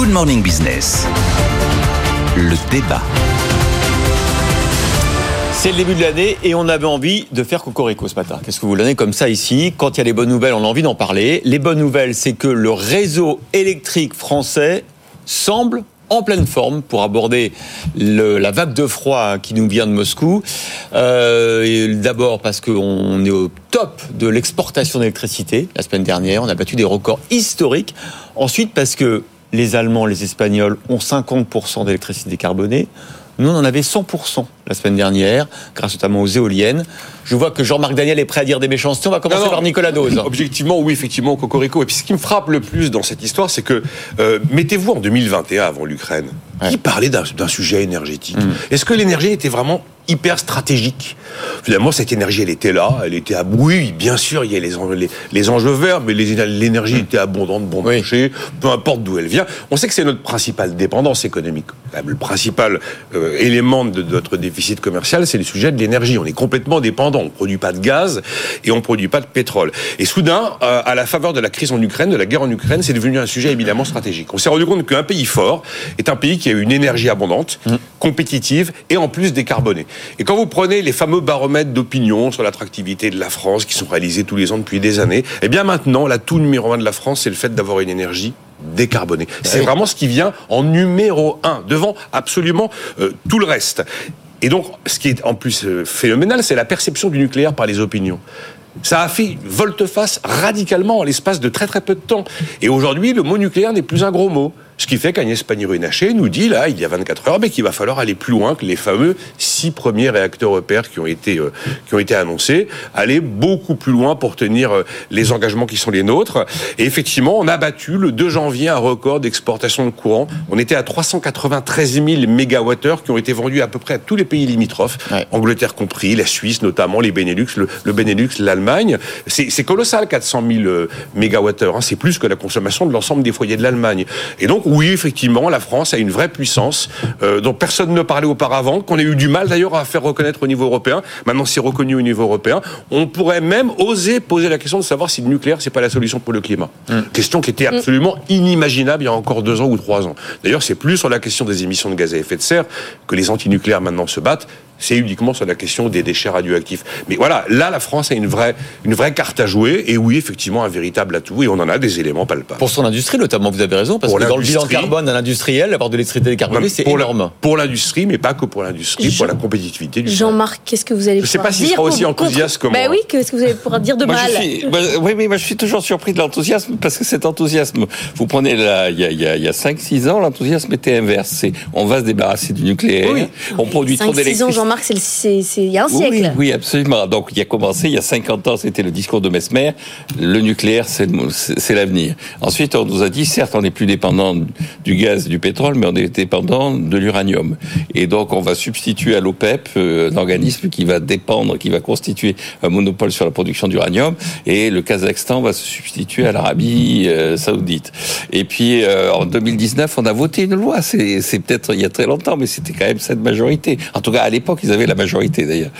Good Morning Business. Le débat. C'est le début de l'année et on avait envie de faire Cocorico ce matin. Qu'est-ce que vous donnez comme ça ici? Quand il y a les bonnes nouvelles, on a envie d'en parler. Les bonnes nouvelles, c'est que le réseau électrique français semble en pleine forme pour aborder la vague de froid qui nous vient de Moscou. Euh, D'abord parce qu'on est au top de l'exportation d'électricité. La semaine dernière, on a battu des records historiques. Ensuite parce que les Allemands, les Espagnols ont 50% d'électricité décarbonée. Nous, on en avait 100% la semaine dernière, grâce notamment aux éoliennes. Je vois que Jean-Marc Daniel est prêt à dire des méchancetés. On va commencer Non, non. par Nicolas Dose. Objectivement, oui, effectivement, Cocorico. Et puis ce qui me frappe le plus dans cette histoire, c'est que, euh, mettez-vous en 2021 avant l'Ukraine. Qui parlait d'un d'un sujet énergétique? Est-ce que l'énergie était vraiment hyper stratégique Finalement, cette énergie, elle était là, elle était à oui, bien sûr, il y a les, en- les, les enjeux verts, mais l'énergie était abondante, bon Oui. marché, peu importe d'où elle vient. On sait que c'est notre principale dépendance économique. Le principal euh, élément de notre déficit commercial, c'est le sujet de l'énergie. On est complètement dépendant. On ne produit pas de gaz et on ne produit pas de pétrole. Et soudain, euh, à la faveur de la crise en Ukraine, de la guerre en Ukraine, c'est devenu un sujet éminemment stratégique. On s'est rendu compte qu'un pays fort est un pays qui a une énergie abondante, compétitive et en plus décarbonée. Et quand vous prenez les fameux baromètres d'opinion sur l'attractivité de la France, qui sont réalisés tous les ans depuis des années, eh bien maintenant, l'atout numéro un de la France, c'est le fait d'avoir une énergie décarbonée. C'est vraiment ce qui vient en numéro un, devant absolument euh, tout le reste. Et donc, ce qui est en plus euh, phénoménal, c'est la perception du nucléaire par les opinions. Ça a fait volte-face radicalement en l'espace de très très peu de temps. Et aujourd'hui, le mot nucléaire n'est plus un gros mot. Ce qui fait qu'Agnès Pannier-Runacher nous dit, là, il y a 24 heures, mais qu'il va falloir aller plus loin que les fameux six premiers réacteurs EPR qui ont été, euh, qui ont été annoncés. Aller beaucoup plus loin pour tenir euh, les engagements qui sont les nôtres. Et effectivement, on a battu le 2 janvier un record d'exportation de courant. On était à 393 000 mégawattheures qui ont été vendus à peu près à tous les pays limitrophes. Ouais. Angleterre compris, la Suisse notamment, les Benelux, le, le Benelux, l'Allemagne. C'est colossal, 400 000 euh, mégawattheures. hein. C'est plus que la consommation de l'ensemble des foyers de l'Allemagne. Et donc, oui, effectivement, la France a une vraie puissance euh, dont personne ne parlait auparavant, qu'on a eu du mal d'ailleurs à faire reconnaître au niveau européen. Maintenant, c'est reconnu au niveau européen. On pourrait même oser poser la question de savoir si le nucléaire, c'est pas la solution pour le climat. Question qui était absolument inimaginable il y a encore deux ans ou trois ans. D'ailleurs, c'est plus sur la question des émissions de gaz à effet de serre que les antinucléaires maintenant se battent. C'est uniquement sur la question des déchets radioactifs. Mais voilà, là, la France a une vraie, une vraie carte à jouer. Et oui, effectivement, un véritable atout. Et on en a des éléments palpables. Pour son industrie, notamment, vous avez raison, parce Pour que dans le bilan l'industrie. carbone à l'industriel, avoir de l'électricité décarbonée, c'est pour la- énorme. pour l'industrie, mais pas que pour l'industrie, pour la compétitivité du Jean-Marc, qu'est-ce que vous allez Je sais pouvoir pas s'il dire sera aussi enthousiaste contre- que moi. Ben oui, qu'est-ce que vous allez pouvoir dire de Moi, mal suis, oui, mais moi, je suis toujours surpris de l'enthousiasme parce que cet enthousiasme, vous prenez là, il y a, y a, il y a 5-6 ans, l'enthousiasme était inverse. C'est, on va se débarrasser du nucléaire, Oui. on produit trop 5-6 ans, d'électricité. Jean-Marc, c'est il y a un Oui, siècle. oui, absolument. Donc, il a commencé il y a 50 ans, c'était le discours de Mesmer. Le nucléaire, c'est l'avenir. Ensuite, on nous a dit, certes, on n'est plus dépendant du gaz et du pétrole, mais on est dépendant de l'uranium. Et donc, on va substituer à l'OPEP euh, un organisme qui va dépendre, qui va constituer un monopole sur la production d'uranium. Et le Kazakhstan va se substituer à l'Arabie euh, saoudite. Et puis, euh, en 2019, on a voté une loi. C'est peut-être il y a très longtemps, mais c'était quand même cette majorité. En tout cas, à l'époque, ils avaient la majorité d'ailleurs,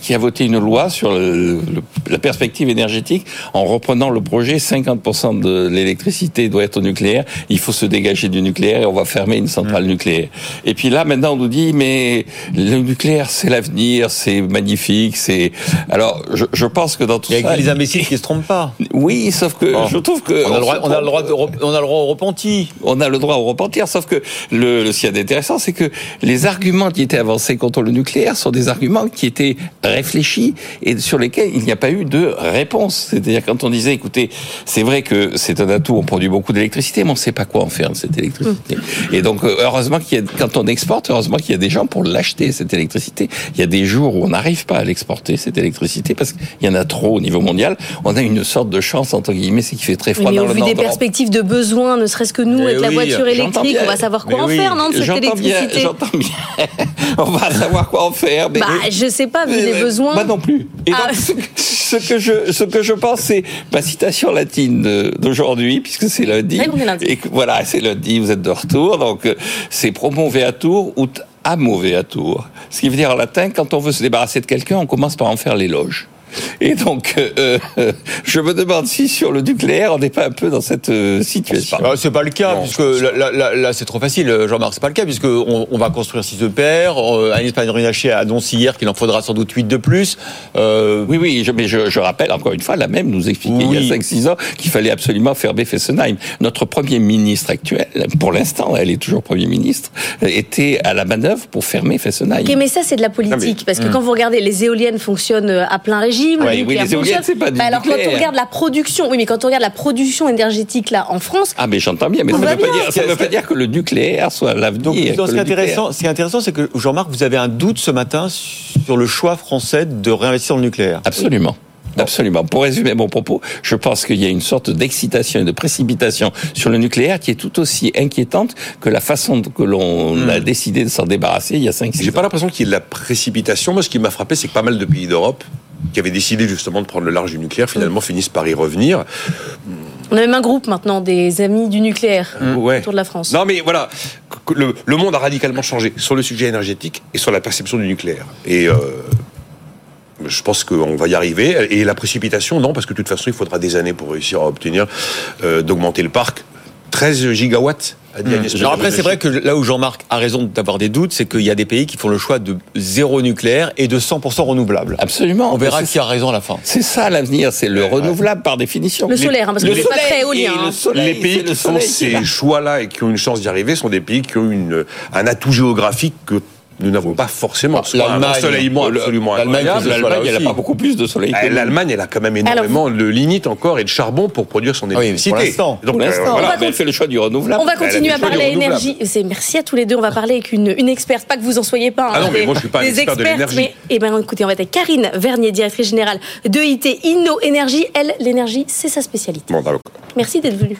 qui a voté une loi sur le- le- la perspective énergétique en reprenant le projet 50% de l'électricité doit être au nucléaire. Il faut se dégager du nucléaire et on va fermer une centrale nucléaire. Et puis là, maintenant, on nous dit mais le nucléaire, c'est l'avenir, c'est magnifique, c'est. Alors, je, je pense que dans tout Il y a ça, les imbéciles qui se trompent pas. oui, sauf que Bon. je trouve que On a le droit, on a le droit, trompe. de rep- on a le droit au repenti. on a le droit au repentir, sauf que le, le ce qui est intéressant, c'est que les arguments qui étaient avancés contre le nucléaire nucléaire sont des arguments qui étaient réfléchis et sur lesquels il n'y a pas eu de réponse. C'est-à-dire quand on disait, écoutez, c'est vrai que c'est un atout, on produit beaucoup d'électricité, mais on ne sait pas quoi en faire de cette électricité. Et donc, euh, heureusement qu'il y a, quand on exporte, heureusement qu'il y a des gens pour l'acheter, cette électricité. Il y a des jours où on n'arrive pas à l'exporter, cette électricité, parce qu'il y en a trop au niveau mondial. On a une sorte de chance, entre guillemets, c'est qu'il fait très froid mais dans le vu nord des de l'Europe. perspectives de besoins, ne serait-ce que nous, Mais avec la voiture électrique, bien. on va savoir quoi en oui, faire, non, de cette J'entends bien, électricité? j'entends bien. on va savoir quoi en faire. Mais Bah, je sais pas, vu les euh, besoins. Moi non plus. Et Ah. donc, ce, que- ce que je, ce que je pense, c'est ma citation latine d'aujourd'hui, puisque c'est lundi. Lundi. Et que, voilà, c'est lundi, vous êtes de retour. Donc, euh, c'est promo veatur ut amo veatur. Ce qui veut dire en latin, quand on veut se débarrasser de quelqu'un, on commence par en faire l'éloge. Et donc, euh, euh, je me demande si sur le nucléaire, on n'est pas un peu dans cette euh, situation. Ah, c'est pas le cas, puisque là, là- là- là, c'est trop facile, Jean-Marc, c'est pas le cas, puisque on, on va construire 6 EPR. Agnès Pannier-Runacher a annoncé hier qu'il en faudra sans doute 8 de plus. Euh, Oui, oui, je, mais je, je rappelle encore une fois, la même nous expliquait Oui. il y a 5-6 ans qu'il fallait absolument fermer Fessenheim. Notre Premier ministre actuel, pour l'instant, elle est toujours Premier ministre, était à la manœuvre pour fermer Fessenheim. Mais ça, c'est de la politique. Non, mais- Parce que quand vous regardez, les éoliennes fonctionnent à plein régime. Ouais, oui, nucléaire les éoliennes, fonctionne. c'est pas du Bah alors, quand on regarde la production, oui, mais quand on regarde la production énergétique, là, en France, Ah, mais j'entends bien, mais ça ne veut, pas dire, ça veut pas dire que le nucléaire soit l'avenir. donc, ce qui est intéressant, ce qui est intéressant, c'est que Jean-Marc, vous avez un doute ce matin sur le choix français de réinvestir dans le nucléaire. Absolument. Absolument. Pour résumer mon propos, je pense qu'il y a une sorte d'excitation et de précipitation sur le nucléaire qui est tout aussi inquiétante que la façon que l'on Hmm. a décidé de s'en débarrasser il y a 5-6 J'ai pas l'impression qu'il y ait de la précipitation. Moi, ce qui m'a frappé, c'est que pas mal de pays d'Europe qui avaient décidé justement de prendre le large du nucléaire, finalement finissent par y revenir. on a même un groupe maintenant des amis du nucléaire Ouais. autour de la France. Non, mais voilà, le monde a radicalement changé sur le sujet énergétique et sur la perception du nucléaire. Et euh, je pense qu'on va y arriver. Et la précipitation, non, parce que de toute façon, il faudra des années pour réussir à obtenir euh, d'augmenter le parc. 13 gigawatts, Alors après, c'est vrai que là où Jean-Marc a raison d'avoir des doutes, c'est qu'il y a des pays qui font le choix de zéro nucléaire et de 100% renouvelable. Absolument. On verra qui a raison à la fin. C'est ça l'avenir, c'est le renouvelable par définition. Le solaire, hein, parce que Le c'est pas soleil très éolien. et hein. le soleil, les pays le qui font ces choix-là et qui ont une chance d'y arriver sont des pays qui ont une, un atout géographique que nous n'avons pas forcément. Soit un L'Allemagne, ensoleillement le- absolument l'Allemagne incroyable. elle n'a pas beaucoup plus de soleil. L'Allemagne, elle a quand même énormément de lignite encore et de charbon pour produire son Ah électricité. pour l'instant. Donc, Pour euh, l'instant, voilà. va mais elle fait le choix du renouvelable. On va continuer à parler énergie. C'est merci à tous les deux. On va parler avec une, une experte. Pas que vous en soyez pas. hein, Ah non, mais des- moi, je suis pas des expert de l'énergie. Mais eh ben, écoutez, on va être avec Karine Vernier, directrice générale de IT Inno Énergie. Elle, l'énergie, c'est sa spécialité. Bon, d'accord. Merci d'être venue.